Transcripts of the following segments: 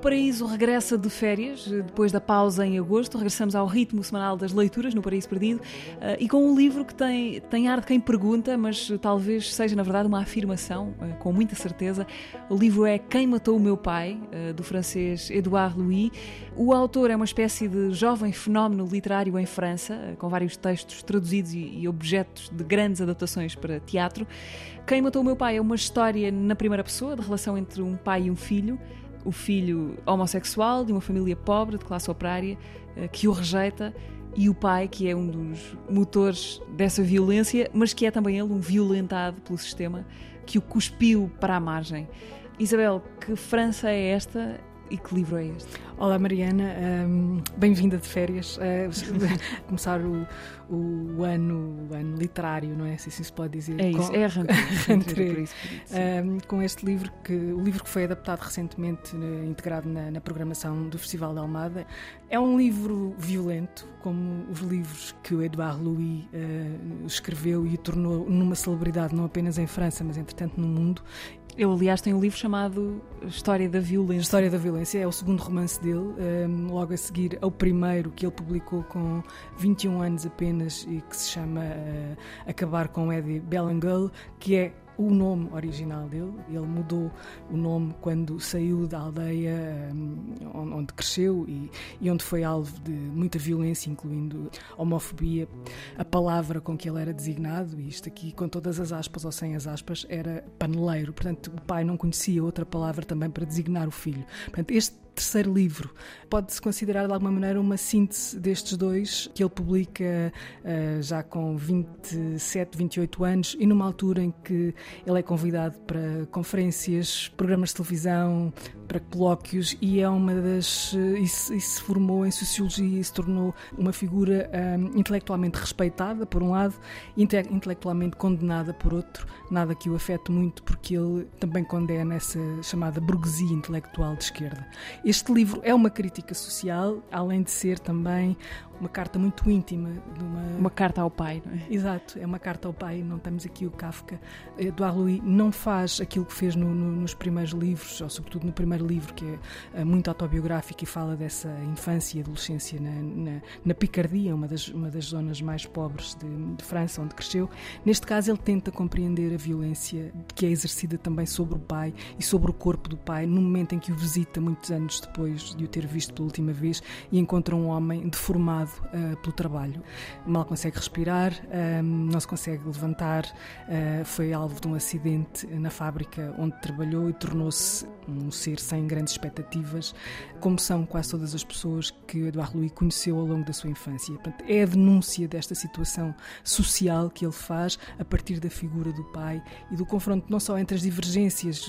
Paraíso regressa de férias, depois da pausa em agosto. Regressamos ao ritmo semanal das leituras no Paraíso Perdido eh, e com um livro que tem, tem ar de quem pergunta, mas talvez seja na verdade uma afirmação, eh, com muita certeza. O livro é Quem Matou o Meu Pai, eh, do francês Edouard Louis. O autor é uma espécie de jovem fenómeno literário em França, com vários textos traduzidos e objetos de grandes adaptações para teatro. Quem Matou o Meu Pai é uma história na primeira pessoa, de relação entre um pai e um filho o filho homossexual de uma família pobre, de classe operária, eh, que o rejeita, e o pai, que é um dos motores dessa violência, mas que é também ele um violentado pelo sistema, que o cuspiu para a margem. Isabel, que França é esta e que livro é este? Olá Mariana, um, bem-vinda de férias. Uh, começar o, o, ano, o ano literário, não é? Se assim se pode dizer. É isso, com, é arranque. um, com este livro, que, o livro que foi adaptado recentemente, integrado na, na, programação do Festival da Almada. É um livro violento, como os livros que o Edouard Louis uh, escreveu e o tornou numa celebridade, não apenas em França, mas entretanto no mundo. Eu, aliás, tenho um livro chamado História da Violência. História da Violência é o segundo romance dele, um, logo a seguir ao primeiro que ele publicou com 21 anos apenas e que se chama uh, Acabar com Eddie Bellanguel, que é o nome original dele. Ele mudou o nome quando saiu da aldeia um, onde cresceu e, e, onde foi alvo de muita violência, incluindo homofobia. A palavra com que ele era designado, e isto aqui com todas as aspas ou sem as aspas, era paneleiro. Portanto, o pai não conhecia outra palavra também para designar o filho. Portanto, este terceiro livro. Pode-se considerar de alguma maneira uma síntese destes dois, que ele publica uh, já com 27, 28 anos e numa altura em que ele é convidado para conferências, programas de televisão, para colóquios e é uma das. e se, e se formou em sociologia e se tornou uma figura um, intelectualmente respeitada, por um lado, e intelectualmente condenada, por outro. Nada que o afete muito, porque ele também condena essa chamada burguesia intelectual de esquerda. Este livro é uma crítica social, além de ser também uma carta muito íntima. Uma... uma carta ao pai, não é? Exato, é uma carta ao pai. Não temos aqui o Kafka. Eduardo Louis não faz aquilo que fez no, no, nos primeiros livros, ou sobretudo no primeiro livro, que é uh, muito autobiográfico e fala dessa infância e adolescência na, na, na Picardia, uma das, uma das zonas mais pobres de, de França, onde cresceu. Neste caso, ele tenta compreender a violência que é exercida também sobre o pai e sobre o corpo do pai, no momento em que o visita, muitos anos depois de o ter visto pela última vez, e encontra um homem deformado uh, pelo trabalho. Mal consegue respirar, uh, não se consegue levantar, uh, foi alvo de um acidente na fábrica onde trabalhou e tornou-se um ser sem grandes expectativas, como são quase todas as pessoas que Eduardo Louis conheceu ao longo da sua infância. Portanto, é a denúncia desta situação social que ele faz a partir da figura do pai e do confronto não só entre as divergências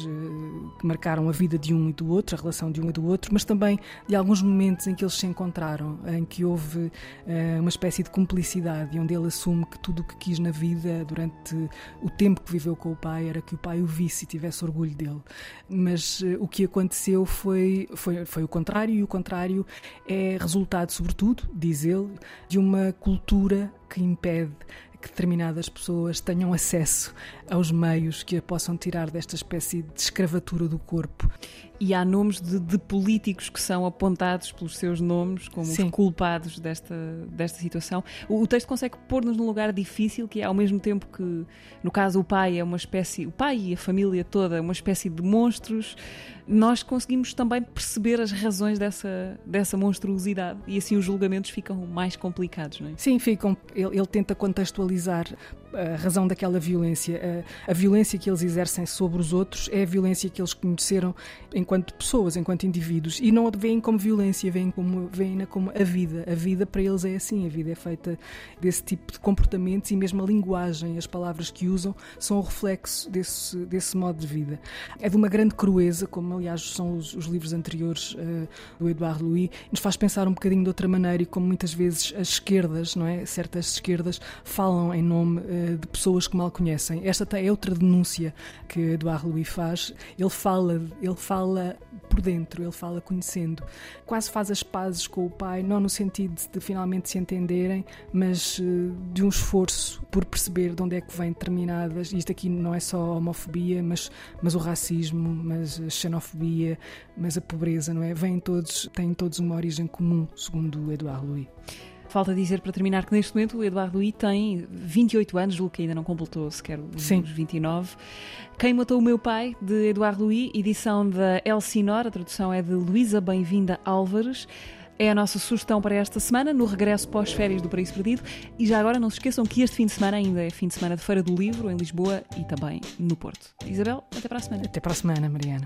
que marcaram a vida de um e do outro, a relação de um e do outro, mas também de alguns momentos em que eles se encontraram, em que houve uh, uma espécie de cumplicidade, onde ele assume que tudo o que quis na vida durante o tempo que viveu com o pai era que o pai o visse e tivesse orgulho dele. Mas uh, o que aconteceu foi, foi, foi o contrário, e o contrário é resultado, sobretudo, diz ele, de uma cultura que impede que determinadas pessoas tenham acesso aos meios que a possam tirar desta espécie de escravatura do corpo. E há nomes de, de políticos que são apontados pelos seus nomes como Sim. os culpados desta, desta situação. O, o texto consegue pôr-nos num lugar difícil, que é ao mesmo tempo que, no caso, o pai é uma espécie, o pai e a família toda, uma espécie de monstros, nós conseguimos também perceber as razões dessa, dessa monstruosidade e assim os julgamentos ficam mais complicados, não é? Sim, ficam. Ele, ele tenta contextualizar a razão daquela violência. A, a, violência que eles exercem sobre os outros é a violência que eles conheceram enquanto pessoas, enquanto indivíduos. E não a veem como violência, veem como, veem como a vida. A vida para eles é assim, a vida é feita desse tipo de comportamentos e mesmo a linguagem, as palavras que usam, são o reflexo desse, desse modo de vida. É de uma grande crueza, como aliás são os, os livros anteriores uh, do Edouard Louis, nos faz pensar um bocadinho de outra maneira e como muitas vezes as esquerdas, não é? Certas esquerdas falam em nome uh, de pessoas que mal conhecem. Esta é outra denúncia que Eduardo Louis faz. Ele fala, ele fala por dentro, ele fala conhecendo. Quase faz as pazes com o pai, não no sentido de finalmente se entenderem, mas uh, de um esforço por perceber de onde é que vem determinadas. Isto aqui não é só a homofobia, mas, mas o racismo, mas a xenofobia, mas a pobreza, não é? Vêm todos, têm todos uma origem comum, segundo Eduardo Louis. Falta dizer para terminar que neste momento o Eduardo Louis tem 28 anos, julgo que ainda não completou sequer os Sim. 29. Quem Matou o Meu Pai, de Eduardo Louis, edição da Elsinor, a tradução é de Luísa Bem-vinda Álvares. É a nossa sugestão para esta semana, no regresso pós-férias do Paraíso Perdido. E já agora não se esqueçam que este fim de semana ainda é fim de semana de Feira do Livro, em Lisboa e também no Porto. Isabel, até para a semana. Até para a semana, Mariana.